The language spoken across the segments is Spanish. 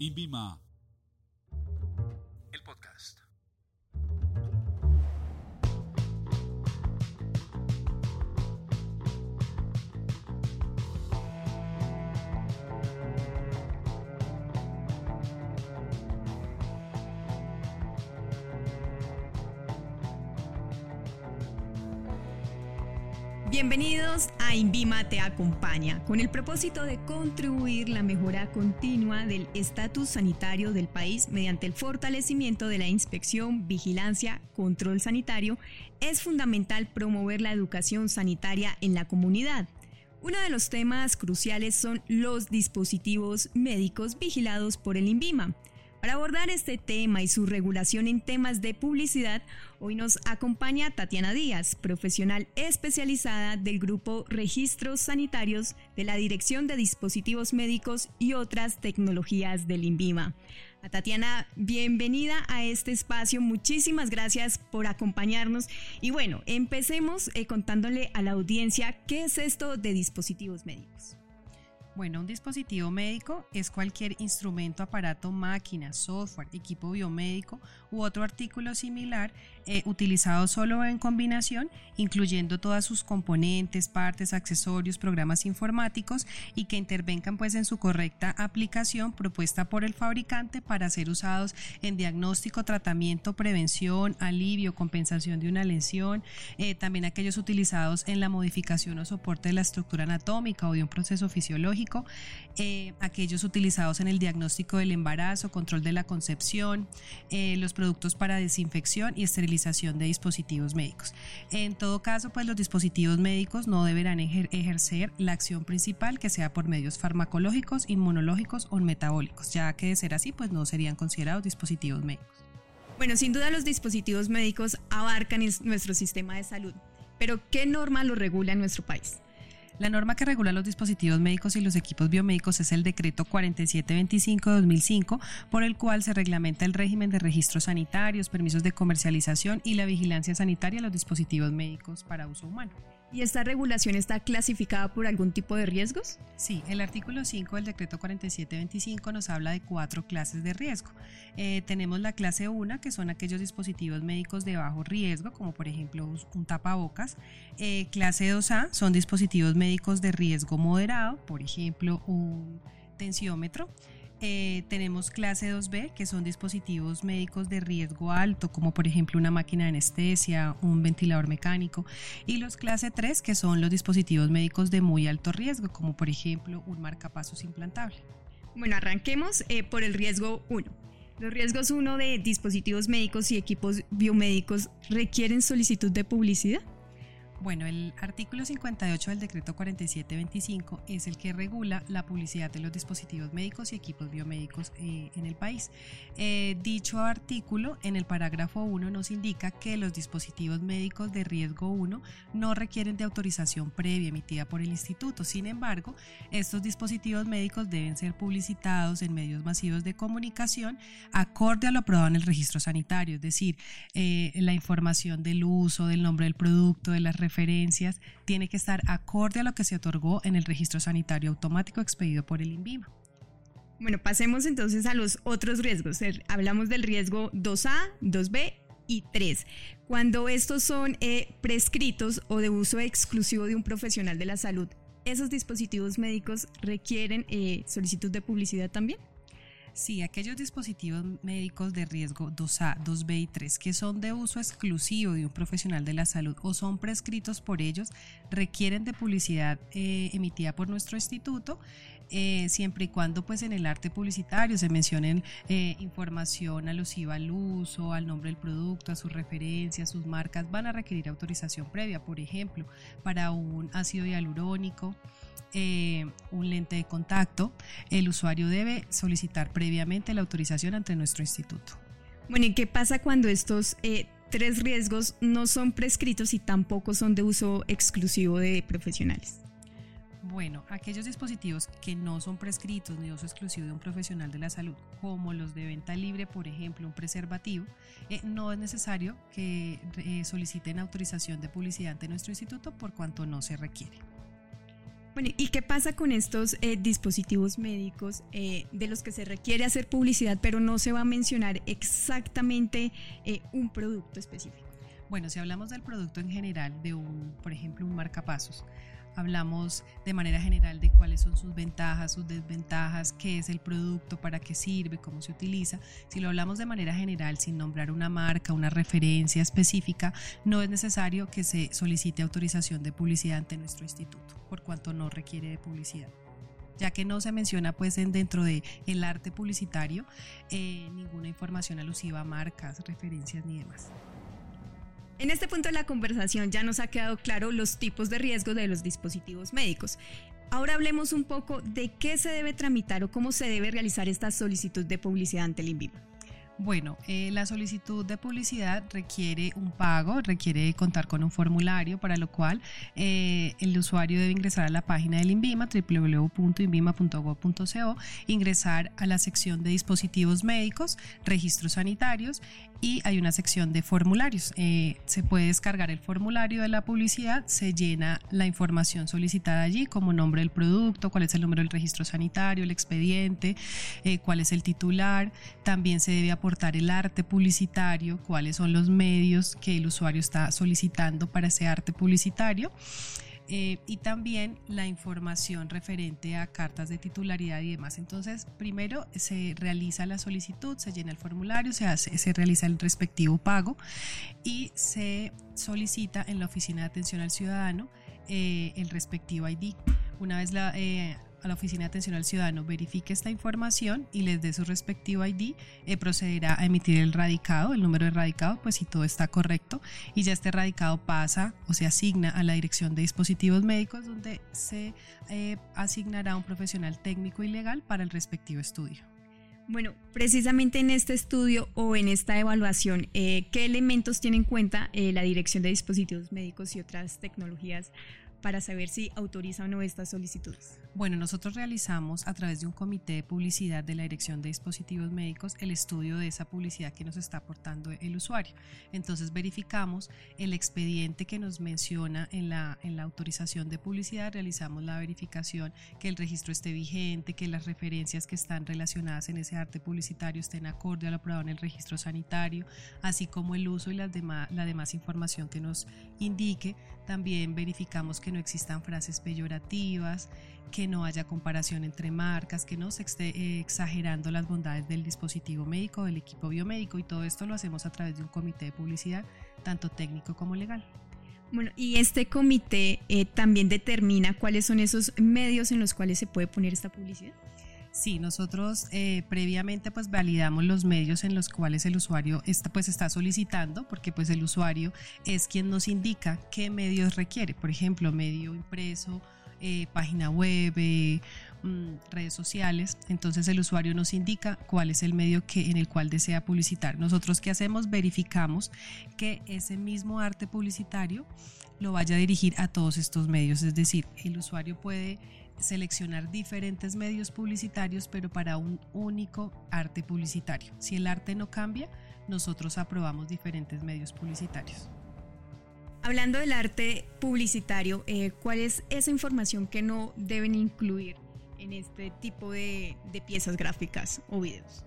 INVIMA. El podcast. Bienvenidos a Invima Te Acompaña, con el propósito de contribuir la mejora continua del estatus sanitario del país mediante el fortalecimiento de la inspección, vigilancia, control sanitario, es fundamental promover la educación sanitaria en la comunidad. Uno de los temas cruciales son los dispositivos médicos vigilados por el INVIMA. Para abordar este tema y su regulación en temas de publicidad, hoy nos acompaña Tatiana Díaz, profesional especializada del grupo Registros Sanitarios de la Dirección de Dispositivos Médicos y otras tecnologías del INVIMA. Tatiana, bienvenida a este espacio. Muchísimas gracias por acompañarnos. Y bueno, empecemos eh, contándole a la audiencia qué es esto de dispositivos médicos. Bueno, un dispositivo médico es cualquier instrumento, aparato, máquina, software, equipo biomédico u otro artículo similar eh, utilizado solo en combinación, incluyendo todas sus componentes, partes, accesorios, programas informáticos y que intervengan pues en su correcta aplicación propuesta por el fabricante para ser usados en diagnóstico, tratamiento, prevención, alivio, compensación de una lesión, eh, también aquellos utilizados en la modificación o soporte de la estructura anatómica o de un proceso fisiológico eh, aquellos utilizados en el diagnóstico del embarazo, control de la concepción, eh, los productos para desinfección y esterilización de dispositivos médicos. En todo caso, pues los dispositivos médicos no deberán ejercer la acción principal que sea por medios farmacológicos, inmunológicos o metabólicos, ya que de ser así, pues no serían considerados dispositivos médicos. Bueno, sin duda los dispositivos médicos abarcan nuestro sistema de salud, pero ¿qué norma lo regula en nuestro país? La norma que regula los dispositivos médicos y los equipos biomédicos es el decreto 4725-2005, por el cual se reglamenta el régimen de registros sanitarios, permisos de comercialización y la vigilancia sanitaria de los dispositivos médicos para uso humano. ¿Y esta regulación está clasificada por algún tipo de riesgos? Sí, el artículo 5 del decreto 4725 nos habla de cuatro clases de riesgo. Eh, tenemos la clase 1, que son aquellos dispositivos médicos de bajo riesgo, como por ejemplo un tapabocas. Eh, clase 2A son dispositivos médicos de riesgo moderado, por ejemplo un tensiómetro. Eh, tenemos clase 2B, que son dispositivos médicos de riesgo alto, como por ejemplo una máquina de anestesia, un ventilador mecánico, y los clase 3, que son los dispositivos médicos de muy alto riesgo, como por ejemplo un marcapasos implantable. Bueno, arranquemos eh, por el riesgo 1. Los riesgos 1 de dispositivos médicos y equipos biomédicos requieren solicitud de publicidad. Bueno, el artículo 58 del decreto 4725 es el que regula la publicidad de los dispositivos médicos y equipos biomédicos eh, en el país. Eh, dicho artículo en el parágrafo 1 nos indica que los dispositivos médicos de riesgo 1 no requieren de autorización previa emitida por el instituto. Sin embargo, estos dispositivos médicos deben ser publicitados en medios masivos de comunicación acorde a lo aprobado en el registro sanitario, es decir, eh, la información del uso, del nombre del producto, de las tiene que estar acorde a lo que se otorgó en el registro sanitario automático expedido por el INVIMA. Bueno, pasemos entonces a los otros riesgos. Hablamos del riesgo 2A, 2B y 3. Cuando estos son eh, prescritos o de uso exclusivo de un profesional de la salud, ¿esos dispositivos médicos requieren eh, solicitud de publicidad también? Sí, aquellos dispositivos médicos de riesgo 2A, 2B y 3 que son de uso exclusivo de un profesional de la salud o son prescritos por ellos requieren de publicidad eh, emitida por nuestro instituto eh, siempre y cuando pues en el arte publicitario se mencionen eh, información alusiva al uso, al nombre del producto, a sus referencias, sus marcas, van a requerir autorización previa, por ejemplo, para un ácido hialurónico. un lente de contacto, el usuario debe solicitar previamente la autorización ante nuestro instituto. Bueno, ¿y qué pasa cuando estos eh, tres riesgos no son prescritos y tampoco son de uso exclusivo de profesionales? Bueno, aquellos dispositivos que no son prescritos ni uso exclusivo de un profesional de la salud, como los de venta libre, por ejemplo, un preservativo, eh, no es necesario que eh, soliciten autorización de publicidad ante nuestro instituto por cuanto no se requiere. Bueno, ¿y qué pasa con estos eh, dispositivos médicos eh, de los que se requiere hacer publicidad, pero no se va a mencionar exactamente eh, un producto específico? Bueno, si hablamos del producto en general, de un, por ejemplo, un marcapasos, hablamos de manera general de cuáles son sus ventajas, sus desventajas, qué es el producto, para qué sirve, cómo se utiliza. Si lo hablamos de manera general, sin nombrar una marca, una referencia específica, no es necesario que se solicite autorización de publicidad ante nuestro instituto, por cuanto no requiere de publicidad ya que no se menciona pues en, dentro de el arte publicitario eh, ninguna información alusiva a marcas, referencias ni demás. En este punto de la conversación ya nos ha quedado claro los tipos de riesgo de los dispositivos médicos. Ahora hablemos un poco de qué se debe tramitar o cómo se debe realizar esta solicitud de publicidad ante el INVIMA. Bueno, eh, la solicitud de publicidad requiere un pago, requiere contar con un formulario, para lo cual eh, el usuario debe ingresar a la página del INVIMA, www.invima.gov.co, ingresar a la sección de dispositivos médicos, registros sanitarios y hay una sección de formularios. Eh, se puede descargar el formulario de la publicidad, se llena la información solicitada allí, como nombre del producto, cuál es el número del registro sanitario, el expediente, cuál es el titular. También se debe aportar el arte publicitario, cuáles son los medios que el usuario está solicitando para ese arte publicitario. Eh, y también la información referente a cartas de titularidad y demás. Entonces, primero se realiza la solicitud, se llena el formulario, se, hace, se realiza el respectivo pago y se solicita en la oficina de atención al ciudadano eh, el respectivo ID. Una vez la, eh, a la Oficina de Atención al Ciudadano verifique esta información y les dé su respectivo ID, eh, procederá a emitir el radicado, el número de radicado, pues si todo está correcto, y ya este radicado pasa o se asigna a la Dirección de Dispositivos Médicos, donde se eh, asignará un profesional técnico y legal para el respectivo estudio. Bueno, precisamente en este estudio o en esta evaluación, eh, ¿qué elementos tiene en cuenta la Dirección de Dispositivos Médicos y otras tecnologías para saber si autoriza o no estas solicitudes? Bueno, nosotros realizamos a través de un comité de publicidad de la Dirección de Dispositivos Médicos el estudio de esa publicidad que nos está aportando el usuario. Entonces verificamos el expediente que nos menciona en la, en la autorización de publicidad, realizamos la verificación que el registro esté vigente, que las referencias que están relacionadas en ese arte publicitario estén acorde a lo aprobado en el registro sanitario, así como el uso y las demás, la demás información que nos indique. También verificamos que no existan frases peyorativas, que no haya comparación entre marcas, que no se esté eh, exagerando las bondades del dispositivo médico, del equipo biomédico y todo esto lo hacemos a través de un comité de publicidad, tanto técnico como legal. Bueno, y este comité eh, también determina cuáles son esos medios en los cuales se puede poner esta publicidad. Sí, nosotros eh, previamente pues validamos los medios en los cuales el usuario está, pues está solicitando, porque pues el usuario es quien nos indica qué medios requiere, por ejemplo, medio impreso, eh, página web, eh, mm, redes sociales. Entonces el usuario nos indica cuál es el medio que, en el cual desea publicitar. Nosotros qué hacemos? Verificamos que ese mismo arte publicitario lo vaya a dirigir a todos estos medios. Es decir, el usuario puede seleccionar diferentes medios publicitarios, pero para un único arte publicitario. Si el arte no cambia, nosotros aprobamos diferentes medios publicitarios. Hablando del arte publicitario, eh, ¿cuál es esa información que no deben incluir en este tipo de, piezas gráficas o videos?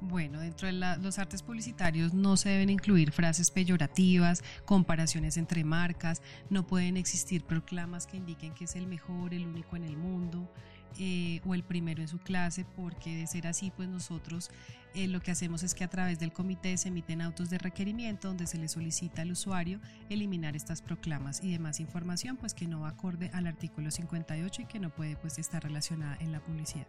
Bueno, dentro de los artes publicitarios no se deben incluir frases peyorativas, comparaciones entre marcas, no pueden existir proclamas que indiquen que es el mejor, el único en el mundo, eh, o el primero en su clase, porque de ser así, pues nosotros eh, lo que hacemos es que a través del comité se emiten autos de requerimiento donde se le solicita al usuario eliminar estas proclamas y demás información, pues que no va acorde al artículo 58 y que no puede pues estar relacionada en la publicidad.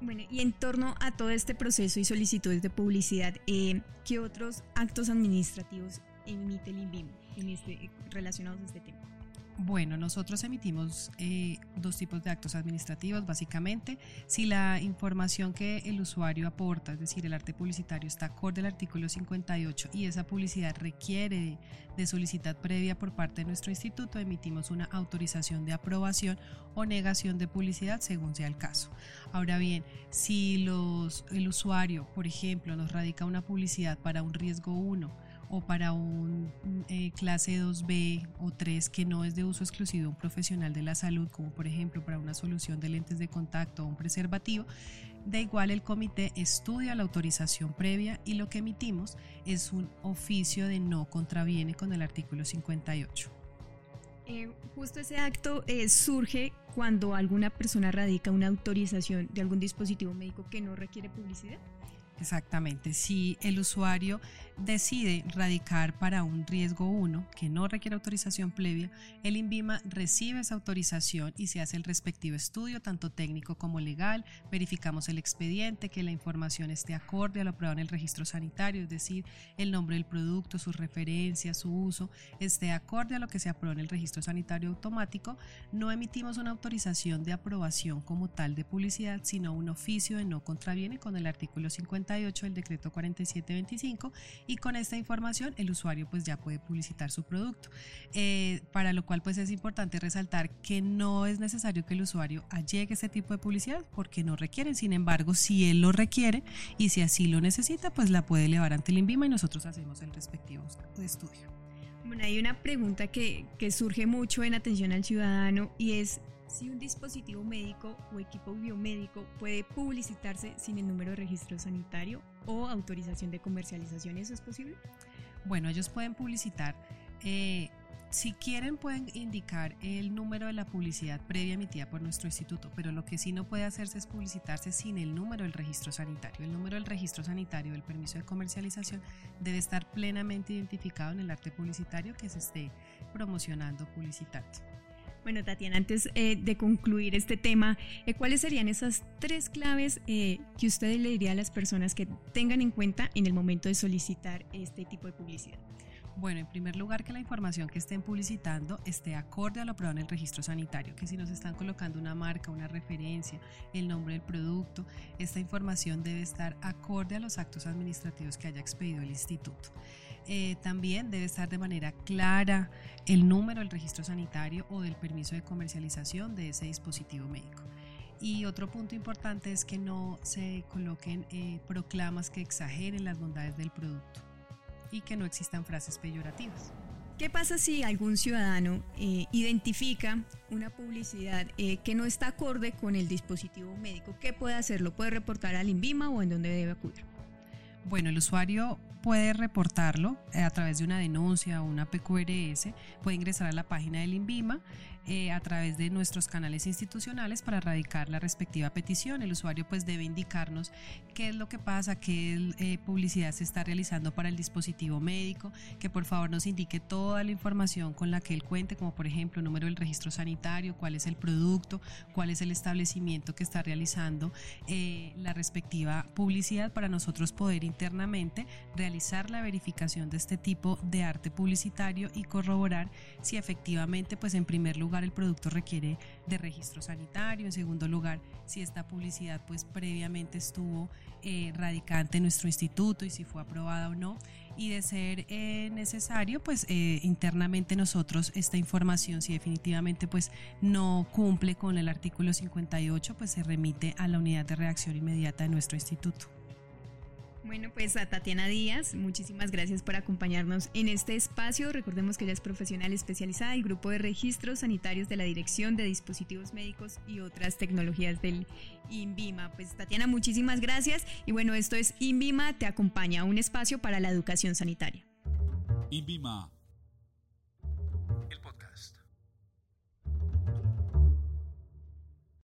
Bueno, y en torno a todo este proceso y solicitudes de publicidad, eh, ¿qué otros actos administrativos emite el INVIM en este, relacionados a este tema? Bueno, nosotros emitimos eh, dos tipos de actos administrativos, básicamente. Si la información que el usuario aporta, es decir, el arte publicitario, está acorde al artículo 58 y esa publicidad requiere de, solicitud previa por parte de nuestro instituto, emitimos una autorización de aprobación o negación de publicidad según sea el caso. Ahora bien, si los, el usuario, por ejemplo, nos radica una publicidad para un riesgo 1, o para un eh, clase 2B o 3 que no es de uso exclusivo de un profesional de la salud, como por ejemplo para una solución de lentes de contacto o un preservativo, de igual el comité estudia la autorización previa y lo que emitimos es un oficio de no contraviene con el artículo 58. Eh, justo ese acto eh, surge cuando alguna persona radica una autorización de algún dispositivo médico que no requiere publicidad. Exactamente. Si el usuario decide radicar para un riesgo 1 que no requiere autorización previa, el INVIMA recibe esa autorización y se hace el respectivo estudio, tanto técnico como legal. Verificamos el expediente, que la información esté acorde a lo aprobado en el registro sanitario, es decir, el nombre del producto, sus referencias, su uso, esté acorde a lo que se aprobó en el registro sanitario automático. No emitimos una autorización de aprobación como tal de publicidad, sino un oficio de no contraviene con el artículo 58 del decreto 4725 y con esta información el usuario pues ya puede publicitar su producto. Eh, para lo cual pues es importante resaltar que no es necesario que el usuario allegue este tipo de publicidad porque no requieren, sin embargo si él lo requiere y si así lo necesita pues la puede elevar ante el INVIMA y nosotros hacemos el respectivo estudio. Bueno, hay una pregunta que, que surge mucho en atención al ciudadano y es si un dispositivo médico o equipo biomédico puede publicitarse sin el número de registro sanitario o autorización de comercialización, ¿eso es posible? Bueno, ellos pueden publicitar. Eh, si quieren pueden indicar el número de la publicidad previa emitida por nuestro instituto, pero lo que sí no puede hacerse es publicitarse sin el número del registro sanitario. El número del registro sanitario del permiso de comercialización debe estar plenamente identificado en el arte publicitario que se esté promocionando, publicitando. Bueno, Tatiana, antes eh, de concluir este tema, eh, ¿cuáles serían esas tres claves eh, que usted le diría a las personas que tengan en cuenta en el momento de solicitar este tipo de publicidad? Bueno, en primer lugar, que la información que estén publicitando esté acorde a lo aprobado en el registro sanitario, que si nos están colocando una marca, una referencia, el nombre del producto, esta información debe estar acorde a los actos administrativos que haya expedido el instituto. Eh, también debe estar de manera clara el número del registro sanitario o del permiso de comercialización de ese dispositivo médico. Y otro punto importante es que no se coloquen eh, proclamas que exageren las bondades del producto y que no existan frases peyorativas. ¿Qué pasa si algún ciudadano eh, identifica una publicidad que no está acorde con el dispositivo médico? ¿Qué puede hacer? ¿Lo puede reportar al INVIMA o en dónde debe acudir? Bueno, el usuario puede reportarlo eh, a través de una denuncia o una PQRS, puede ingresar a la página del INVIMA eh, a través de nuestros canales institucionales para radicar la respectiva petición. El usuario pues debe indicarnos qué es lo que pasa, qué eh, publicidad se está realizando para el dispositivo médico, que por favor nos indique toda la información con la que él cuente, como por ejemplo número del registro sanitario, cuál es el producto, cuál es el establecimiento que está realizando eh, la respectiva publicidad para nosotros poder internamente realizar la verificación de este tipo de arte publicitario y corroborar si efectivamente pues en primer lugar el producto requiere de registro sanitario, en segundo lugar si esta publicidad pues previamente estuvo eh, radicante en nuestro instituto y si fue aprobada o no y de ser eh, necesario pues eh, internamente nosotros esta información si definitivamente pues no cumple con el artículo 58 pues se remite a la unidad de reacción inmediata de nuestro instituto. Bueno, pues a Tatiana Díaz, muchísimas gracias por acompañarnos en este espacio. Recordemos que ella es profesional especializada del Grupo de Registros Sanitarios de la Dirección de Dispositivos Médicos y otras tecnologías del INVIMA. Pues Tatiana, muchísimas gracias. Y bueno, esto es INVIMA, te acompaña, un espacio para la educación sanitaria. INVIMA